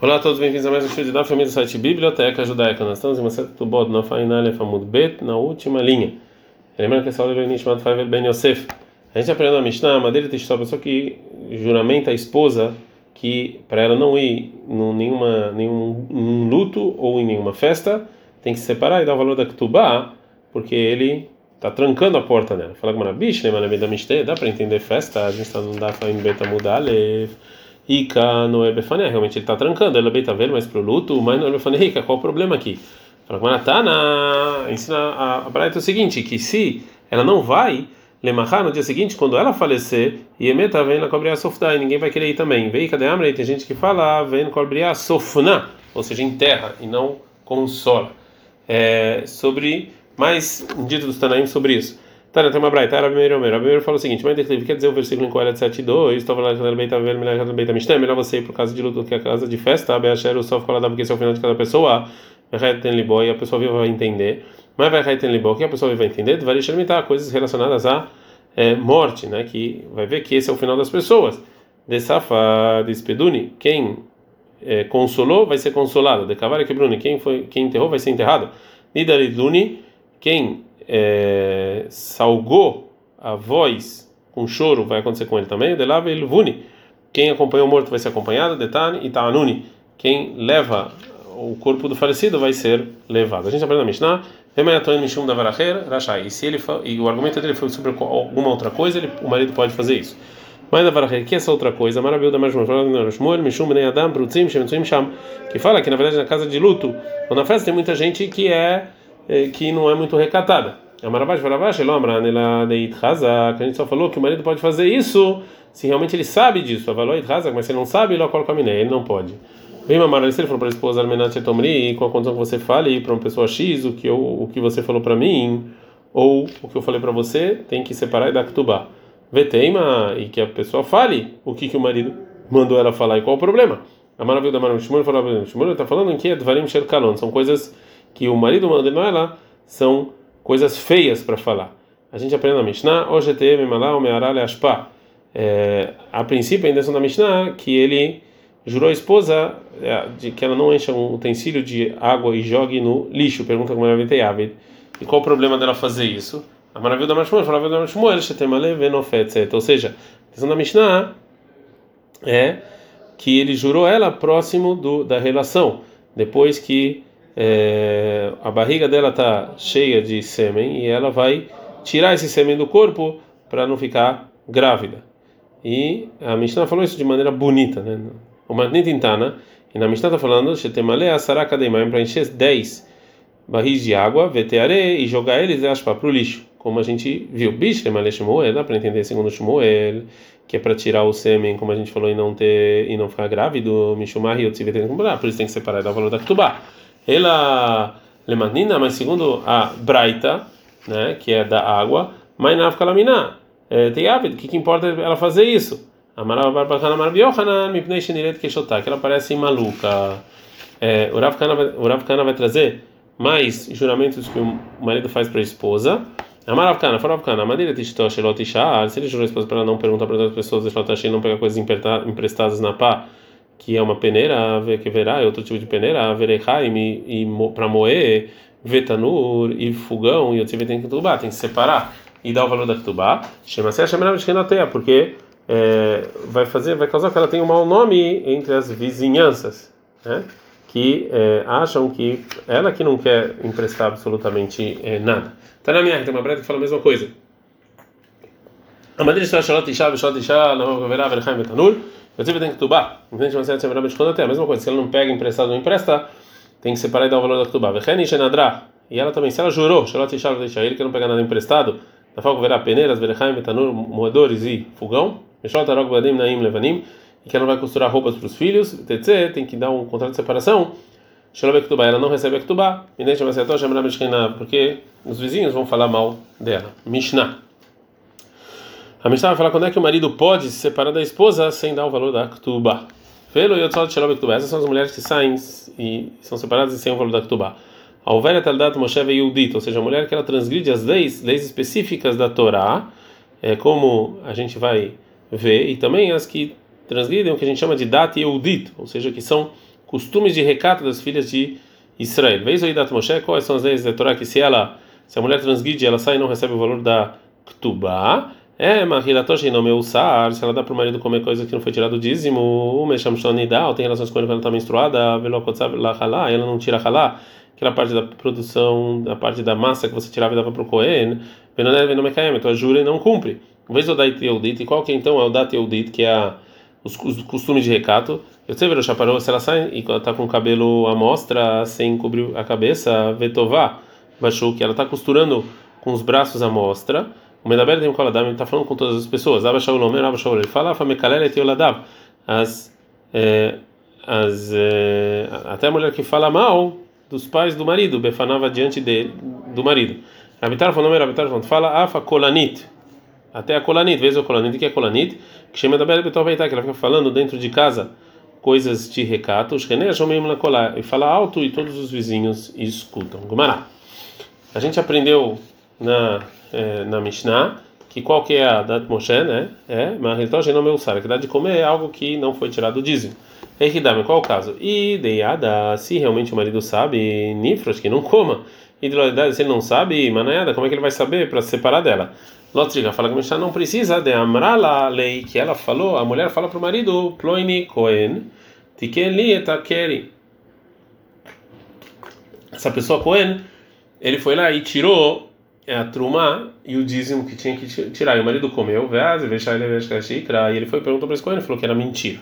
Olá a todos, bem-vindos a mais um de da família do site Biblioteca Judaica. Nós estamos em uma certa tubod na Fainale Famud Bet, na última linha. Lembrando que essa aula é Nishmat Faivel Ben Yosef. A gente aprendeu na Mishnah, a madeira de a pessoa que juramenta a esposa que para ela não ir em nenhuma, nenhum, nenhum luto ou em nenhuma festa, tem que se separar e dar o valor da Ketubá, porque ele está trancando a porta nela. Fala com uma da Mishnah, dá para entender festa, a gente está no Dafa em Betamud Ika no Ebefané, realmente ele está trancando, ele é bem velho, mas para o luto, mas no Ebefané, Ika, qual o problema aqui? Fala com Manatana, ensina a, a Braita o seguinte: que se ela não vai lemachar no dia seguinte, quando ela falecer, e emeta vem na cobrir a sofda, e ninguém vai querer ir também. Vem cadê a tem gente que fala, vem cobrir a sofna, ou seja, enterra e não consola. É, sobre mais um dito dos Tanaim sobre isso. Tá, tem uma braita, era primeiro Omer. Primeiro falou o seguinte: Mas quer dizer o versículo em Coelho 7,2, estava lá no Beita Ver, melhor Beita Mishneh, melhor você ir por causa de luto do que a casa de festa, Beacher, o Sof Koladá, porque esse é o final de cada pessoa, e a pessoa viva vai entender. Mas vai tem Libó, que a pessoa viva vai entender? Vai limitar coisas relacionadas à é, morte, né? Que vai ver que esse é o final das pessoas. De Safa, de Speduni, quem é, consolou vai ser consolado. De Cavara Quebruni, quem, foi, quem enterrou vai ser enterrado. Nidariduni, quem é, salgou a voz com choro, vai acontecer com ele também. Delava ele vuni. Quem acompanhou o morto vai ser acompanhado. Detani e Ta'anuni. Quem leva o corpo do falecido vai ser levado. A gente aprende na Mishnah. Mishum da Rashai. E se ele e o argumento dele foi sobre alguma outra coisa, ele, o marido pode fazer isso. Mas da Varacher, que é essa outra coisa? Maravilha da mais uma Mishum Bnei Adam, Brutzim, Shemetzim Sham. Que fala que na verdade na casa de luto, ou na festa tem muita gente que é que não é muito recatada. A Varavash, hazak. A gente só falou que o marido pode fazer isso se realmente ele sabe disso. Avaloi hazak, mas se ele não sabe, ele coloca a ele não pode. Vem Mamara, ele falou para a esposa Almenat Tomri, com a condição que você fale para uma pessoa X o que, eu, o que você falou para mim, ou o que eu falei para você, tem que separar e dar ktubá. Veteima, e que a pessoa fale o que, que o marido mandou ela falar e qual o problema. A maravilha da Maravilha Shmuel falou, Shmuel está falando que é Dvarim Sherkalon, são coisas que o marido mandou ela são coisas feias para falar. A gente aprende na Mishnah, OGTM Malá Omearale Ashpa. É, a princípio, ainda são da Mishnah, que ele jurou a esposa é, de que ela não encha um utensílio de água e jogue no lixo. Pergunta como ela vai E qual o problema dela fazer isso? A maravilha da Mashmuel, falava da Mashmuel, ou seja, a questão da Mishnah é que ele jurou ela próximo do, da relação, depois que é, a barriga dela está cheia de sêmen e ela vai tirar esse sêmen do corpo para não ficar grávida. E a Mishnah falou isso de maneira bonita, né? O Matnitintana, e na Mishnah está falando, para encher 10 barris de água, veteare e jogar eles para o lixo, como a gente viu. Bishlemale Shmuel, dá para entender segundo Shmuel, que é para tirar o sêmen, como a gente falou, e não ter e não ficar grávido, Mishumar e por isso tem que separar e dar o valor da Ktubá ela lemanina, mas segundo a Braita, né, que é da água, mas na lamina, é, tem hábito, o que, que importa ela fazer isso? que ela parece maluca. É, o Rav Kana vai trazer mais juramentos que o marido faz para a esposa. Amarav Kana, Farav Kana, Madeira Tishto Shelot se ele jurou a esposa para não perguntar para outras pessoas, e não pegar coisas emprestadas na pá, que é uma peneira, que verá, é outro tipo de peneira, verechaim, e, e para moer, vetanur e fogão, e o tem que tubar, tem que separar e dar o valor da ketubá, chama se chama de porque é, vai fazer, vai causar que ela tenha um mau nome entre as vizinhanças, né? que é, acham que ela que não quer emprestar absolutamente é, nada. Tá na minha, tem uma breta que fala a mesma coisa. A madeira está shalot isha, shalot isha, não verá, verchaim, vetanur, eu tive tem que tubar. Vai a mesma coisa. Se ela não pega emprestado ou empresta, tem que separar e dar o valor da tubar. E ela também, se ela jurou, Shalot Ishar deixa ele que não pega nada emprestado, da falco verá peneiras, verechaim, metanur, moedores e fogão, Meshot arog badim naim levanim, e que ela não vai costurar roupas para os filhos, tz, tem que dar um contrato de separação. Ela não recebe Ektubá, porque os vizinhos vão falar mal dela. Mishnah. A Mishnah vai falar quando é que o marido pode se separar da esposa sem dar o valor da Ktubá. Velo Yotzot Shalom Ktubá. Essas são as mulheres que saem e são separadas sem o valor da Ktubá. A Uvera Taldat Moshe Yudit, ou seja, a mulher que ela transgride as leis, leis específicas da Torá, é, como a gente vai ver, e também as que transgridem o que a gente chama de Dat Yudit, ou seja, que são costumes de recato das filhas de Israel. Vez o Idat Moshe, quais são as leis da Torá que se ela, se a mulher transgride, ela sai e não recebe o valor da Ktubá, é, Mahilatoshi não meu usar, se ela dá para o marido comer coisa que não foi tirado do dízimo, o Mesham Shonidal, tem relações com ele quando está menstruada, ela não tira Halá, aquela parte da produção, da parte da massa que você tirava e dava para o Cohen, Venoné Venomekayem, então a jura e não cumpre. Vez o Dait Eudit, e qual que é então é o Dat Eudit, que é a, os, os costumes de recato? Eu sei ver o chaparão, se ela sai e está com o cabelo à mostra, sem cobrir a cabeça, Vetová, baixou que ela está costurando com os braços à mostra, o Medaber tem um coladam, ele está falando com todas as pessoas. Abba Shaul Omer, Abba Shaul, ele fala, Famekalele Teoladav. As, é, as, é, até a mulher que fala mal dos pais do marido, befanava diante dele, do marido. Rabitar falou, Rabitar falou, fala Afa Kolanit. Até a Kolanit, vez o Kolanit, que é Kolanit, que chama da Bela que ela fica falando dentro de casa coisas de recato, e fala alto e todos os vizinhos escutam. Gumará. A gente aprendeu na é, na Mishnah, que qual que é a dat Moshe, né? É, mas não meu que dá de comer é algo que não foi tirado do dízimo. Eridame, qual o caso? E deiada, se realmente o marido sabe, nifros, que não coma. E de se ele não sabe, manaiada, como é que ele vai saber para se separar dela? Lotriga fala que a Mishnah não precisa de amrala lei que ela falou, a mulher fala para o marido, ploini kohen, tikeli etakeri. Essa pessoa Cohen, ele foi lá e tirou é a truma e o dízimo que tinha que tirar. E o marido comeu, e ele foi perguntou para esse ele falou que era mentira.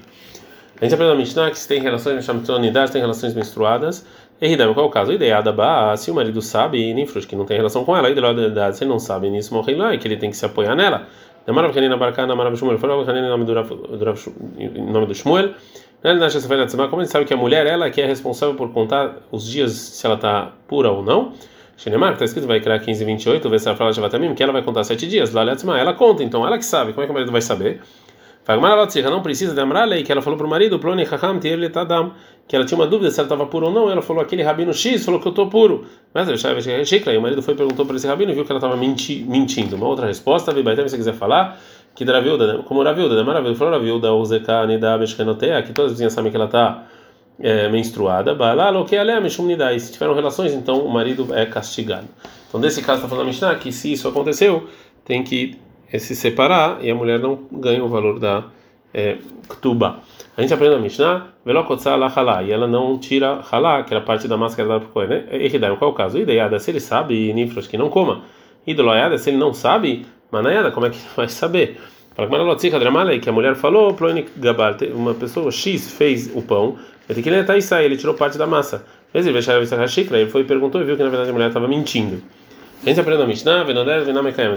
A gente aprende na Mishnah que se tem relações unidades, tem relações menstruadas. E qual é o caso? Ideada ba, se o marido sabe, e nem que não tem relação com ela, ideada, se ele não sabe nisso, morre lá, e que ele tem que se apoiar nela. Namarav Hanina Barkana, Namarav Shmuel, falou Hanina em nome do Shmuel. Como ele sabe que a mulher ela que é responsável por contar os dias se ela está pura ou não? Shenemar, está escrito, vai criar 15 e 28, vê se ela fala Shavatamim, que ela vai contar sete dias. Lá, ela conta, então ela que sabe. Como é que o marido vai saber? não precisa de Amralei, que ela falou para o marido, Ploni Hakam Tadam, que ela tinha uma dúvida se ela estava pura ou não. Ela falou, aquele rabino X falou que eu estou puro. Mas e o marido foi e perguntou para esse rabino e viu que ela estava menti, mentindo. Uma outra resposta, Vibaitem, se quiser falar, que Dravilda, como Ravilda, né? Maravilha, falou Ravilda, Uzeka, Nida, Meshkenotea, que todas as vizinhas sabem que ela está é, menstruada, e se tiveram relações, então o marido é castigado. Então, nesse caso, está falando a Mishnah que se isso aconteceu, tem que é, se separar e a mulher não ganha o valor da é, ktuba. A gente aprende a Mishnah, e ela não tira halá, que era parte da máscara da Kohen. Né? Eridai, qual é o caso? Ideada, se ele sabe, nifros que não coma. Idoloiada, se ele não sabe, manaiada, como é que ele vai saber? Que a mulher falou, uma pessoa X fez o pão, ele tirou parte da massa. Ele foi perguntou e viu que na verdade a mulher estava mentindo. A gente na Mishnah,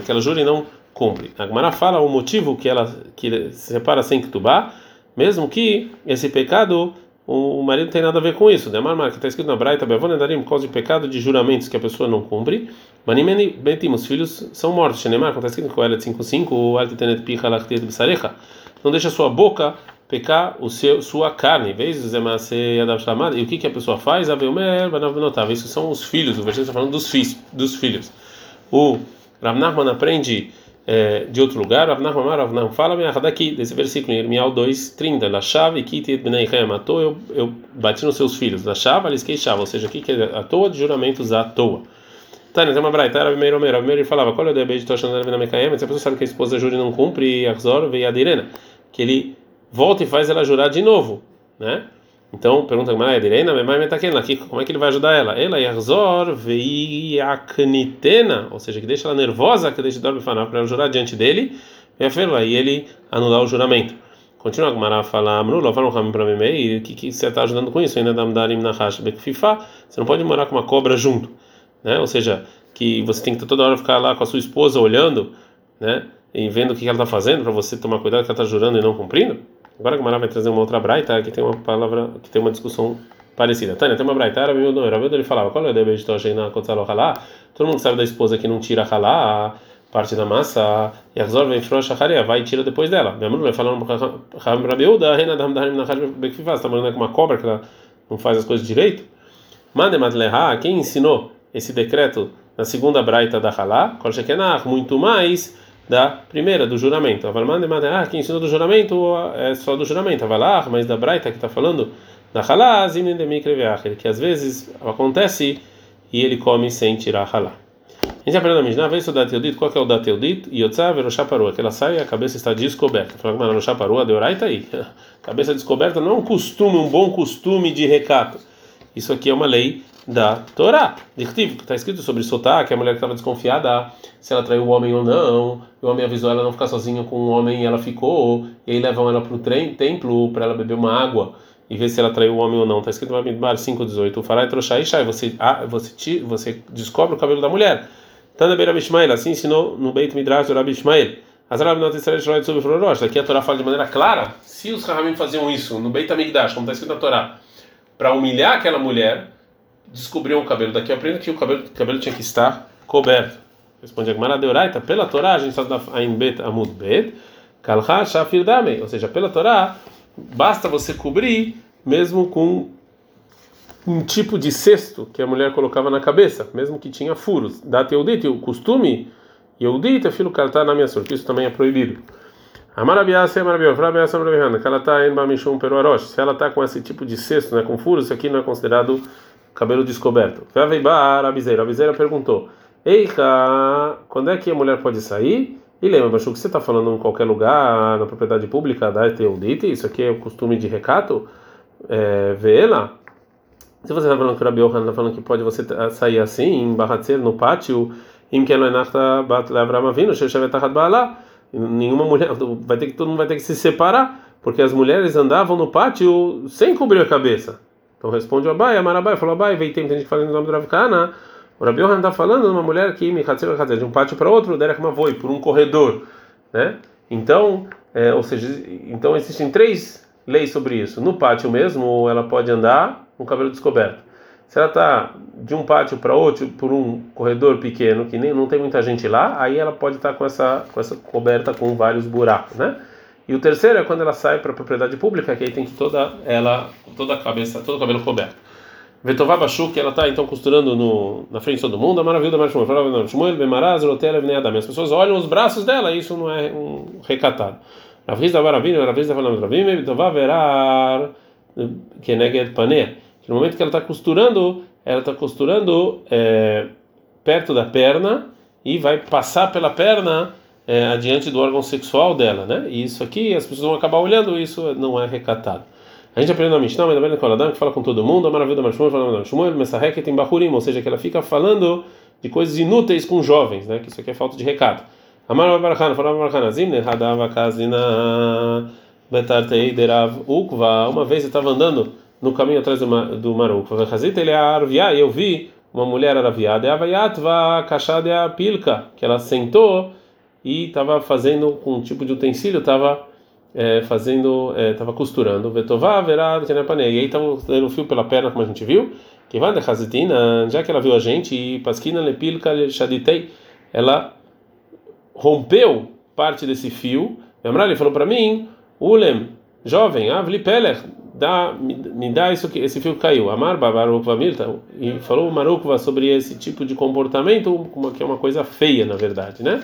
que ela jura e não cumpre. A Gemara fala o motivo que ela que se separa sem Ketubá, mesmo que esse pecado o marido tem nada a ver com isso. Demar que está escrito na Braita, Bevonedarim, por causa de pecado de juramentos que a pessoa não cumpre. Manimeni betim, os filhos são mortos. Shenemar, está escrito com ela 5.5, o Altitenet Picha Lachtet Bisarecha. Não deixa sua boca pecar o seu, sua carne. Vezes é E o que, que a pessoa faz? Isso são os filhos. O versículo está falando dos, dos filhos. O Rav Nachman aprende é, de outro lugar, Rav Nachman, Rav Nachman fala daqui, desse versículo, em Irmial 2:30, La chave kiti bnei matou, eu, eu bati nos seus filhos. La chave, eles queixavam, ou seja, aqui que é à toa de juramentos à toa. Tânia, tem uma braita, era primeiro Omer, primeiro ele falava, qual é o debate de Toshan na Mekayem? Se a pessoa sabe que a esposa jura e não cumpre, Arzor veio a direna, que ele volta e faz ela jurar de novo, né? Então, pergunta a Maria Direna, como é que ele vai ajudar ela? Ela yarzor veiaknitena, ou seja, que deixa ela nervosa, que deixa dormir para ela jurar diante dele, e ele anular o juramento. Continua a Gemara a falar, o que, que você está ajudando com isso? Ainda Você não pode morar com uma cobra junto, né? Ou seja, que você tem que toda hora ficar lá com a sua esposa olhando, né? E vendo o que ela está fazendo para você tomar cuidado que ela está jurando e não cumprindo. Agora a Gamara vai trazer uma outra braita que tem uma palavra, que tem uma discussão parecida. Tânia, tem uma braita, era não, era ele falava, qual é o dever de Toshei na Kotzalo Halá? Todo mundo sabe da esposa que não tira Halá, parte da massa, e a vem frouxa Haria, vai e tira depois dela. Minha mãe vai falando Ram Rabeuda, Rena Dam Darim Nachar Bekfifaz, está morando com uma cobra que ela não faz as coisas direito? Mande Matleha, quem ensinou esse decreto na segunda braita da Halá? Kol Shekenach, muito mais da primeira, do juramento. Ah, quem ensinou do juramento é só do juramento. lá, mas da Braita que está falando Da de mikre que às vezes acontece e ele come sem tirar halá. A gente aprende na Mishnah, vez o dateudit, qual que é o dateudit? Yotzá veroshaparu, que ela sai e a cabeça está descoberta. Fala que no shaparu, a deorai tá aí. Cabeça descoberta não é um costume, um bom costume de recato. Isso aqui é uma lei da Torá. Dirtiv, está escrito sobre Sotá, que a mulher que estava desconfiada se ela traiu o homem ou não. O homem avisou ela não ficar sozinha com o homem e ela ficou. E aí levam ela para o templo para ela beber uma água e ver se ela traiu o homem ou não. Está escrito no Bamidbar 5,18. O Farai Troshai Shai, você, ah, você, você descobre o cabelo da mulher. Tanda Beira Bishmael, assim ensinou no Beit Midrash do Ishmael. As sobre. Aqui a Torá fala de maneira clara. Se os Rahamim faziam isso no Beit Amigdash, como está escrito na Torá, para humilhar aquela mulher descobriu o cabelo. Daqui eu aprendo que o cabelo, o cabelo tinha que estar coberto. Responde a Gemara Deoraita, pela Torá, a gente está Ain Bet Amud Bet, Kalha Shafir Dame, ou seja, pela Torá, basta você cobrir mesmo com um tipo de cesto que a mulher colocava na cabeça, mesmo que tinha furos. Da Teudite, o costume, Yeudite, filho Kalta na minha surta, isso também é proibido. Amarabiasa, Amarabiasa, Amarabiasa, Amarabiasa, Kalata, En Bamishum, Peruarosh. Se ela está com esse tipo de cesto, né, com furos, isso aqui não é considerado cabelo descoberto. Vaveibar, a bizeira. A bizeira perguntou: Eica, quando é que a mulher pode sair? E lembra, Baixo, que você está falando em qualquer lugar, na propriedade pública da Eteudite? Isso aqui é o costume de recato? É, vê lá. Se você está falando que o Rabi está falando que pode você sair assim, em Barratzer, no pátio, em Keloenachta Bat Leavram Avinu, Sheshavetachat Baalá, nenhuma mulher, vai ter que, todo mundo vai ter que se separar, porque as mulheres andavam no pátio sem cobrir a cabeça. Então responde o Abai, Amarabai, falou Abai, veio tem gente que fala no nome do Rav Kana. O Rabi Yohan está falando de uma mulher que de um pátio para outro, derek mavoi, por um corredor, né? Então, é, ou seja, então existem três leis sobre isso. No pátio mesmo, ela pode andar com o cabelo descoberto. Se ela está de um pátio para outro, por um corredor pequeno que nem não tem muita gente lá, aí ela pode estar tá com essa com essa coberta com vários buracos, né? E o terceiro é quando ela sai para a propriedade pública, que aí tem toda ela, toda a cabeça, todo o cabelo coberto. Vetová Bashu, que ela está então costurando no, na frente de todo mundo, a maravilha da Marshmuel, Bemaraz, Rotela, Vneadam. As pessoas olham os braços dela, e isso não é um recatado. Ravriz da Varavina, Ravriz da Varavim, Vetová Verar, que é Neged Panea. No momento que ela está costurando, ela está costurando é, perto da perna e vai passar pela perna é, adiante do órgão sexual dela, né? E isso aqui as pessoas vão acabar olhando, isso não é recatado. A gente aprende na Mishnah, mas também Koladam, que fala com todo mundo, a maravilha da Marshmuel, fala com Shmuel, Messahek tem Bahurim, ou seja, que ela fica falando de coisas inúteis com jovens, né? Que isso aqui é falta de recado. Amar Barachana, falava Barachana, Zimne, Hadava Kazina, Betartei Derav Ukva. Uma vez eu estava andando no caminho atrás do, do Marukva, Vechazit ele arvia, e eu vi uma mulher araviada, e Avayatva Kashadea Pilka, que ela sentou e estava fazendo com um tipo de utensílio, estava é, fazendo, estava é, costurando. Vetová, verá, e aí estava dando fio pela perna, como a gente viu. Que vai já que ela viu a gente, e pasquina lepilka shaditei, ela rompeu parte desse fio. Lembrar, ele falou para mim, Ulem, jovem, avli peler, dá, me, me dá isso que esse fio caiu. Amar babarukva milta e falou Marukva sobre esse tipo de comportamento, que é uma coisa feia, na verdade, né?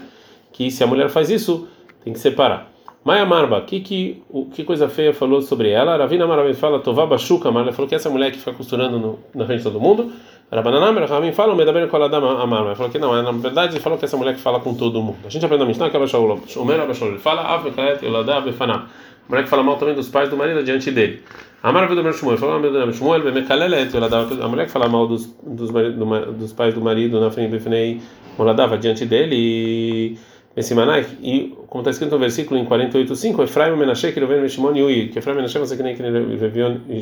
Que se a mulher faz isso, tem que separar. Maia Marba, que, que, o, que coisa feia falou sobre ela? Ravina Marba fala, Tová Bachuca, Marba falou que essa mulher que fica costurando no, na frente de todo mundo. Rabananam, Ravim fala, Medaber Koladama Amarba. Falou que não, é, na verdade falou que essa mulher que fala com todo mundo. A gente aprende na Mishnah que Abashaul, Shomer Abashaul, ele fala, Avekaet Yolada Befanam. Mulher que fala mal também dos pais do marido diante dele. Amar Vedomer Shmuel, falou Vedomer Shmuel, Bemekalelet Yolada, a mulher que fala mal dos, dos, dos pais do marido na frente do Befnei Moladava diante dele e esse Manai, e como está escrito no versículo em 48.5, Efraim Menashe, veio Shimon e Ui, que Efraim Menashe você que nem que veio e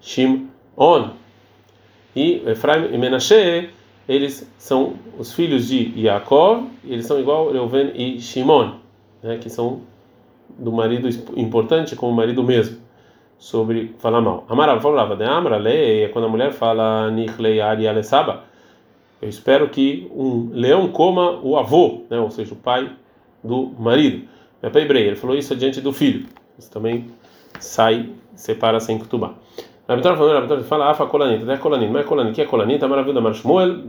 Shimon. E Efraim e Menashe, eles são os filhos de Yaakov, eles são igual Reuven e Shimon, né, que são do marido importante como marido mesmo, sobre falar mal. Amara falava de Amara, lei, é quando a mulher fala Nichlei Ari Alessaba, eu espero que um leão coma o avô, né, ou seja, o pai do marido. É para Hebrei, ele falou isso diante do filho. Isso também sai, separa sem kutubá. Rabitor falou, Rabitor fala, afa colanita, até colanita, mas colanita, que é colanita, maravilha da Marshmuel,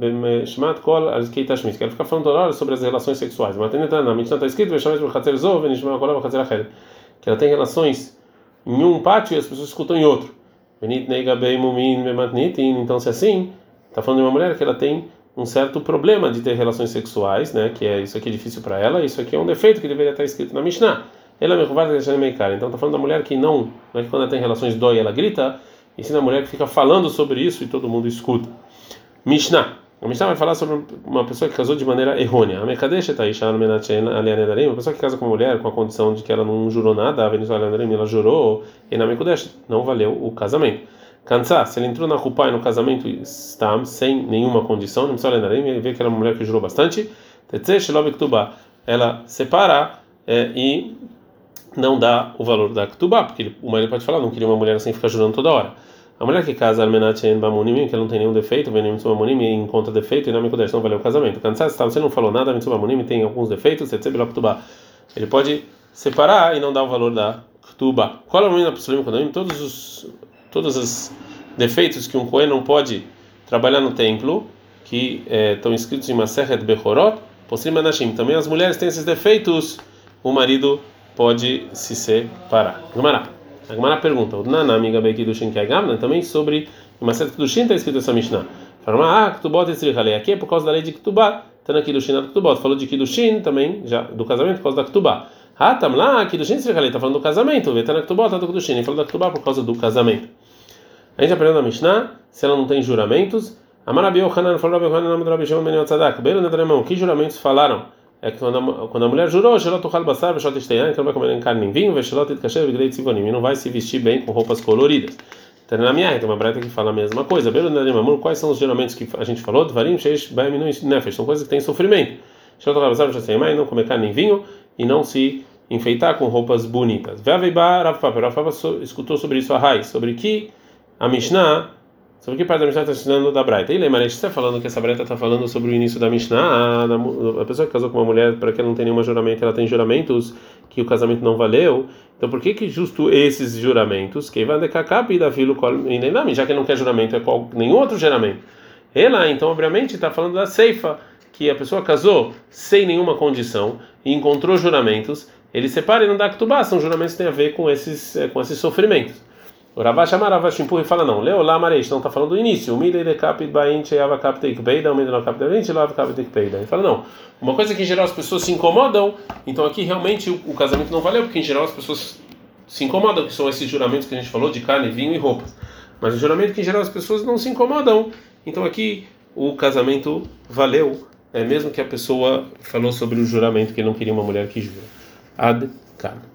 shmat kol alzkeita shmit, que ela fica falando toda hora sobre as relações sexuais. Mas na Mishnah está escrito, Veshamet b'chatzer zo, venishma kol b'chatzer acheret, que ela tem relações em um pátio e as pessoas escutam em outro. Então, se assim, está falando de uma mulher que ela tem um certo problema de ter relações sexuais, né? Que é isso aqui é difícil para ela, isso aqui é um defeito que deveria estar escrito na Mishnah. Ela me deixando meio cara. Então, está falando da mulher que não, não é que quando ela tem relações dói, ela grita, e sim a mulher que fica falando sobre isso e todo mundo escuta. Mishnah. A Mishnah vai falar sobre uma pessoa que casou de maneira errônea. A Mekadesh tá uma pessoa que casa com uma mulher com a condição de que ela não jurou nada, a ela jurou, e na Mekadesh não valeu o casamento. Cansar, se ele entrou na Rupai no casamento está sem nenhuma condição, não precisa ele vê que era uma mulher que jurou bastante, ela separa é, e não dá o valor da Ktubá, porque o marido pode falar, não queria uma mulher assim ficar jurando toda hora. A mulher que casa Almenachen Bamunim, que ela não tem nenhum defeito, vem Mitzvah Bamunim e encontra defeito, e não me não valeu o casamento. Cansado, você não falou nada, Bamunim tem alguns defeitos. Ele pode separar e não dar o valor da Ktubá. Qual é o da Psulim Todos os todos os defeitos que um Cohen não pode trabalhar no templo, que é, estão escritos em Maseret Bechorot, Posrim Anashim. Também as mulheres têm esses defeitos, o marido pode se separar. Gumará. A Gemara pergunta, o Nana, amiga Beikidushin Kaigamna, também sobre uma certa Kidushin está escrito essa Mishnah. Fala, ah, Ktubot Esrichalei. Aqui é por causa da lei de Ktubá. Está na Kidushin da Ktubot. Falou de Kidushin também, já do casamento, por causa da Ktubá. Ah, tam lá, Kidushin Esrichalei. Está falando do casamento. Está na Ktubot, está do Kidushin. Ele falou da Ktubá por causa do casamento. A gente aprendeu na Mishnah, se ela não tem juramentos. Falou, que juramentos falaram? é que quando a, quando a mulher jurou, Basar, Esteyan, então vai comer nem carne nem vinho, e não vai se vestir bem com roupas coloridas. Ternamiah, tem uma breta que fala a mesma coisa. Quais são os juramentos que a gente falou? São coisas que têm sofrimento. Basar, não comer carne nem vinho, e não se enfeitar com roupas bonitas. Escutou sobre isso a raiz, sobre que a Mishnah Sobre que parte da Mishnah está ensinando da Braita? E lembra, a gente está falando que essa Braita está falando sobre o início da Mishnah. A, a, pessoa que casou com uma mulher para que ela não tenha nenhum juramento, ela tem juramentos que o casamento não valeu. Então por que que justo esses juramentos? Que vai decacap da filo já que não quer juramento, é qual, nenhum outro juramento. Ela, então, obviamente, está falando da ceifa, que a pessoa casou sem nenhuma condição e encontrou juramentos, ele separa e não dá ktubá, são juramentos que têm a ver com esses, eh, com esses sofrimentos. O Rabá chama Rabá e fala não, Leolá Mareish, não está falando do início. De. Ele fala não, uma coisa que em geral as pessoas se incomodam, então aqui realmente o, o, casamento não valeu, porque em geral as pessoas se incomodam, que são esses juramentos que a gente falou de carne, vinho e roupas. Mas o juramento que em geral as pessoas não se incomodam, então aqui o casamento valeu, é mesmo que a pessoa falou sobre o juramento que não queria uma mulher que jura. Ad -kan.